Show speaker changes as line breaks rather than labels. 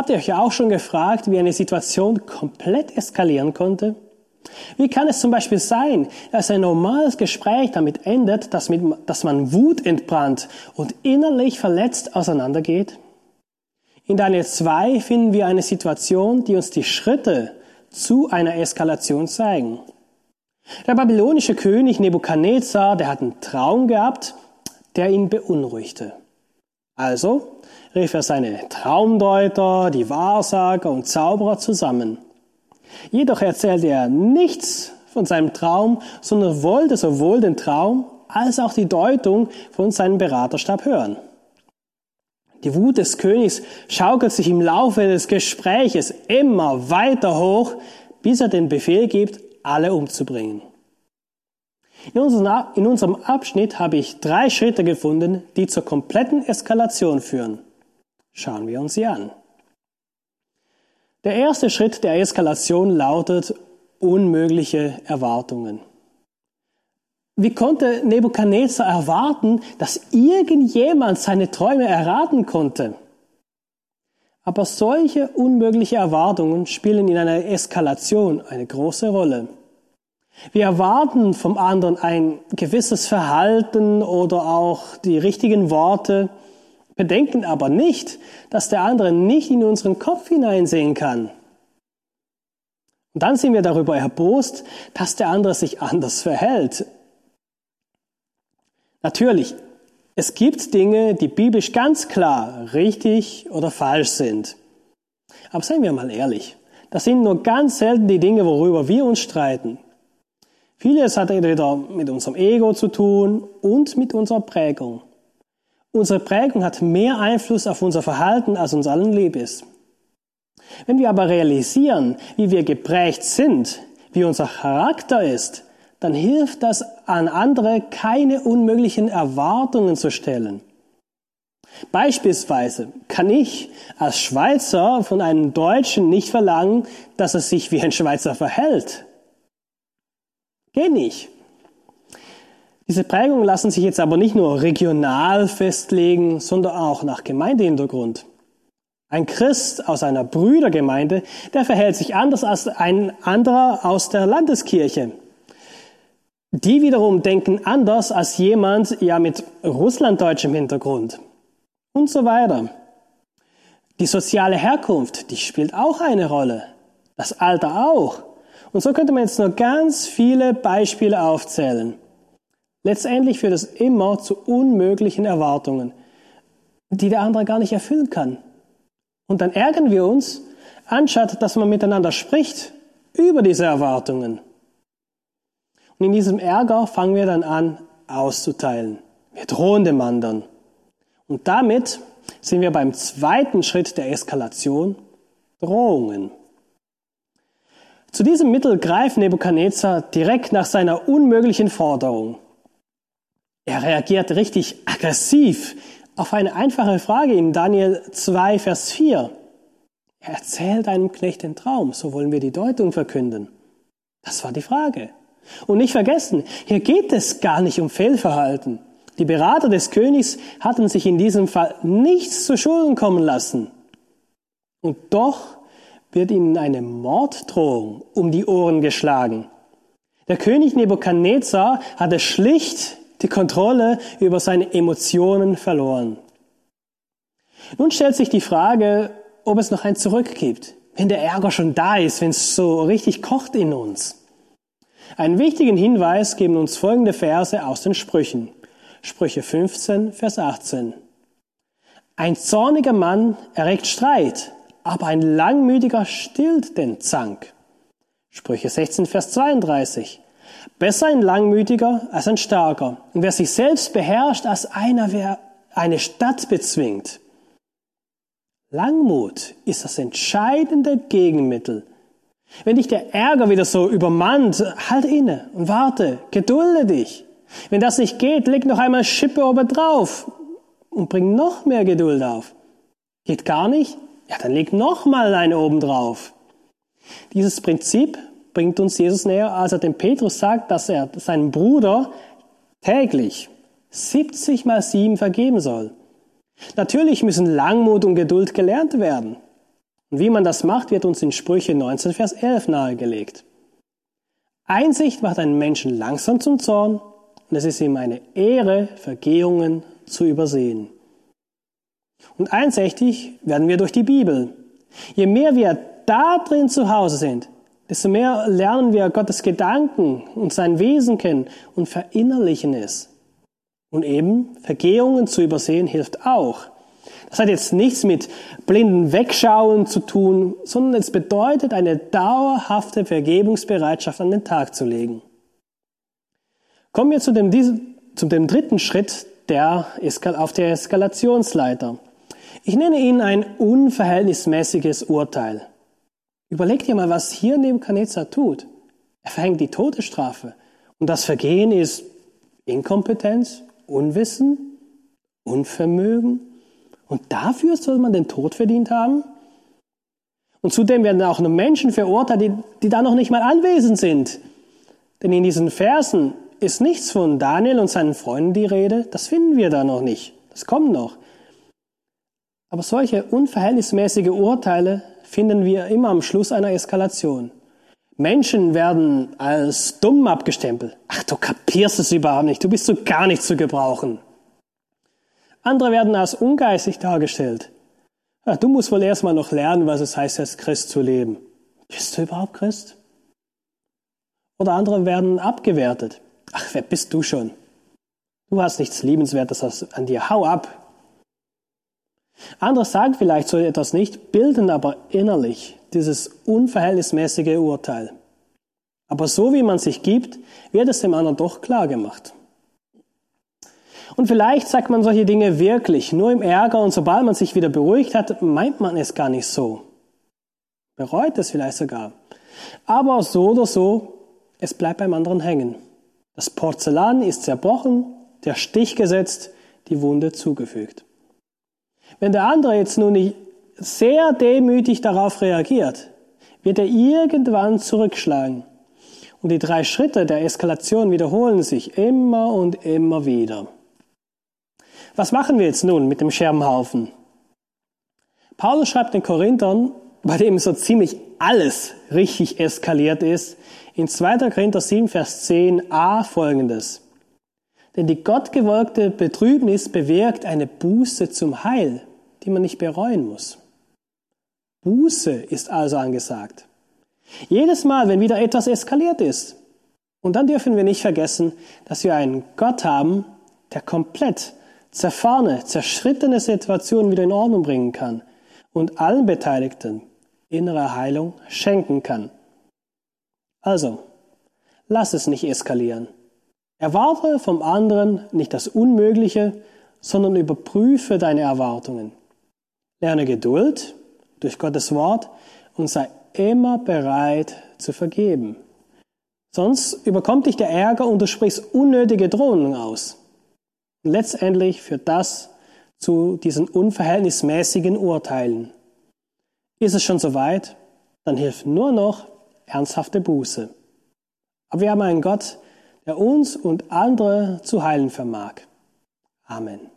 Habt ihr euch auch schon gefragt, wie eine Situation komplett eskalieren konnte? Wie kann es zum Beispiel sein, dass ein normales Gespräch damit endet, dass, mit, dass man Wut entbrannt und innerlich verletzt auseinandergeht? In Daniel 2 finden wir eine Situation, die uns die Schritte zu einer Eskalation zeigen. Der babylonische König Nebukadnezar, der hat einen Traum gehabt, der ihn beunruhigte. Also rief er seine Traumdeuter, die Wahrsager und Zauberer zusammen. Jedoch erzählte er nichts von seinem Traum, sondern wollte sowohl den Traum als auch die Deutung von seinem Beraterstab hören. Die Wut des Königs schaukelt sich im Laufe des Gespräches immer weiter hoch, bis er den Befehl gibt, alle umzubringen. In unserem Abschnitt habe ich drei Schritte gefunden, die zur kompletten Eskalation führen. Schauen wir uns sie an. Der erste Schritt der Eskalation lautet unmögliche Erwartungen. Wie konnte Nebukadnezar erwarten, dass irgendjemand seine Träume erraten konnte? Aber solche unmögliche Erwartungen spielen in einer Eskalation eine große Rolle. Wir erwarten vom anderen ein gewisses Verhalten oder auch die richtigen Worte, bedenken aber nicht, dass der andere nicht in unseren Kopf hineinsehen kann. Und dann sind wir darüber erbost, dass der andere sich anders verhält. Natürlich, es gibt Dinge, die biblisch ganz klar richtig oder falsch sind. Aber seien wir mal ehrlich, das sind nur ganz selten die Dinge, worüber wir uns streiten. Vieles hat entweder mit unserem Ego zu tun und mit unserer Prägung. Unsere Prägung hat mehr Einfluss auf unser Verhalten, als uns allen lieb ist. Wenn wir aber realisieren, wie wir geprägt sind, wie unser Charakter ist, dann hilft das an andere, keine unmöglichen Erwartungen zu stellen. Beispielsweise kann ich als Schweizer von einem Deutschen nicht verlangen, dass er sich wie ein Schweizer verhält. Geht nicht. Diese Prägungen lassen sich jetzt aber nicht nur regional festlegen, sondern auch nach Gemeindehintergrund. Ein Christ aus einer Brüdergemeinde, der verhält sich anders als ein anderer aus der Landeskirche. Die wiederum denken anders als jemand ja mit russlanddeutschem Hintergrund und so weiter. Die soziale Herkunft, die spielt auch eine Rolle. Das Alter auch. Und so könnte man jetzt nur ganz viele Beispiele aufzählen. Letztendlich führt es immer zu unmöglichen Erwartungen, die der andere gar nicht erfüllen kann. Und dann ärgern wir uns, anstatt dass man miteinander spricht über diese Erwartungen. Und in diesem Ärger fangen wir dann an, auszuteilen. Wir drohen dem anderen. Und damit sind wir beim zweiten Schritt der Eskalation, Drohungen. Zu diesem Mittel greift Nebukadnezar direkt nach seiner unmöglichen Forderung. Er reagiert richtig aggressiv auf eine einfache Frage in Daniel 2, Vers 4. Er erzählt einem Knecht den Traum, so wollen wir die Deutung verkünden. Das war die Frage. Und nicht vergessen, hier geht es gar nicht um Fehlverhalten. Die Berater des Königs hatten sich in diesem Fall nichts zu Schulden kommen lassen. Und doch wird ihnen eine Morddrohung um die Ohren geschlagen. Der König Nebukadnezar hatte schlicht die Kontrolle über seine Emotionen verloren. Nun stellt sich die Frage, ob es noch ein Zurück gibt, wenn der Ärger schon da ist, wenn es so richtig kocht in uns. Einen wichtigen Hinweis geben uns folgende Verse aus den Sprüchen. Sprüche 15, Vers 18. Ein zorniger Mann erregt Streit, aber ein langmütiger stillt den Zank. Sprüche 16, Vers 32. Besser ein Langmütiger als ein Starker. Und wer sich selbst beherrscht, als einer, wer eine Stadt bezwingt. Langmut ist das entscheidende Gegenmittel. Wenn dich der Ärger wieder so übermannt, halt inne und warte, gedulde dich. Wenn das nicht geht, leg noch einmal Schippe oben drauf und bring noch mehr Geduld auf. Geht gar nicht? Ja, dann leg noch mal eine oben drauf. Dieses Prinzip bringt uns Jesus näher, als er dem Petrus sagt, dass er seinem Bruder täglich 70 mal 7 vergeben soll. Natürlich müssen Langmut und Geduld gelernt werden. Und wie man das macht, wird uns in Sprüche 19, Vers 11 nahegelegt. Einsicht macht einen Menschen langsam zum Zorn und es ist ihm eine Ehre, Vergehungen zu übersehen. Und einsichtig werden wir durch die Bibel. Je mehr wir da drin zu Hause sind, desto mehr lernen wir Gottes Gedanken und sein Wesen kennen und verinnerlichen es. Und eben Vergehungen zu übersehen hilft auch. Das hat jetzt nichts mit blinden Wegschauen zu tun, sondern es bedeutet, eine dauerhafte Vergebungsbereitschaft an den Tag zu legen. Kommen wir zu dem, zu dem dritten Schritt der, auf der Eskalationsleiter. Ich nenne ihn ein unverhältnismäßiges Urteil. Überleg dir mal, was hier Nebuchadnezzar tut. Er verhängt die Todesstrafe. Und das Vergehen ist Inkompetenz, Unwissen, Unvermögen. Und dafür soll man den Tod verdient haben? Und zudem werden auch nur Menschen verurteilt, die, die da noch nicht mal anwesend sind. Denn in diesen Versen ist nichts von Daniel und seinen Freunden die Rede. Das finden wir da noch nicht. Das kommt noch. Aber solche unverhältnismäßige Urteile finden wir immer am Schluss einer Eskalation. Menschen werden als dumm abgestempelt. Ach, du kapierst es überhaupt nicht, du bist so gar nicht zu gebrauchen. Andere werden als ungeistig dargestellt. Ach, du musst wohl erstmal noch lernen, was es heißt, als Christ zu leben. Bist du überhaupt Christ? Oder andere werden abgewertet. Ach, wer bist du schon? Du hast nichts Liebenswertes an dir. Hau ab. Andere sagen vielleicht so etwas nicht, bilden aber innerlich dieses unverhältnismäßige Urteil. Aber so wie man sich gibt, wird es dem anderen doch klar gemacht. Und vielleicht sagt man solche Dinge wirklich nur im Ärger und sobald man sich wieder beruhigt hat, meint man es gar nicht so. Bereut es vielleicht sogar. Aber so oder so, es bleibt beim anderen hängen. Das Porzellan ist zerbrochen, der Stich gesetzt, die Wunde zugefügt. Wenn der andere jetzt nun nicht sehr demütig darauf reagiert, wird er irgendwann zurückschlagen. Und die drei Schritte der Eskalation wiederholen sich immer und immer wieder. Was machen wir jetzt nun mit dem Scherbenhaufen? Paulus schreibt den Korinthern, bei dem so ziemlich alles richtig eskaliert ist, in 2. Korinther 7, Vers 10a folgendes. Denn die gottgewolkte Betrübnis bewirkt eine Buße zum Heil, die man nicht bereuen muss. Buße ist also angesagt. Jedes Mal, wenn wieder etwas eskaliert ist. Und dann dürfen wir nicht vergessen, dass wir einen Gott haben, der komplett zerfahrene, zerschrittene Situationen wieder in Ordnung bringen kann und allen Beteiligten innere Heilung schenken kann. Also, lass es nicht eskalieren. Erwarte vom anderen nicht das Unmögliche, sondern überprüfe deine Erwartungen. Lerne Geduld durch Gottes Wort und sei immer bereit zu vergeben. Sonst überkommt dich der Ärger und du sprichst unnötige Drohungen aus. Und letztendlich führt das zu diesen unverhältnismäßigen Urteilen. Ist es schon soweit, dann hilft nur noch ernsthafte Buße. Aber wir haben einen Gott, der uns und andere zu heilen vermag. Amen.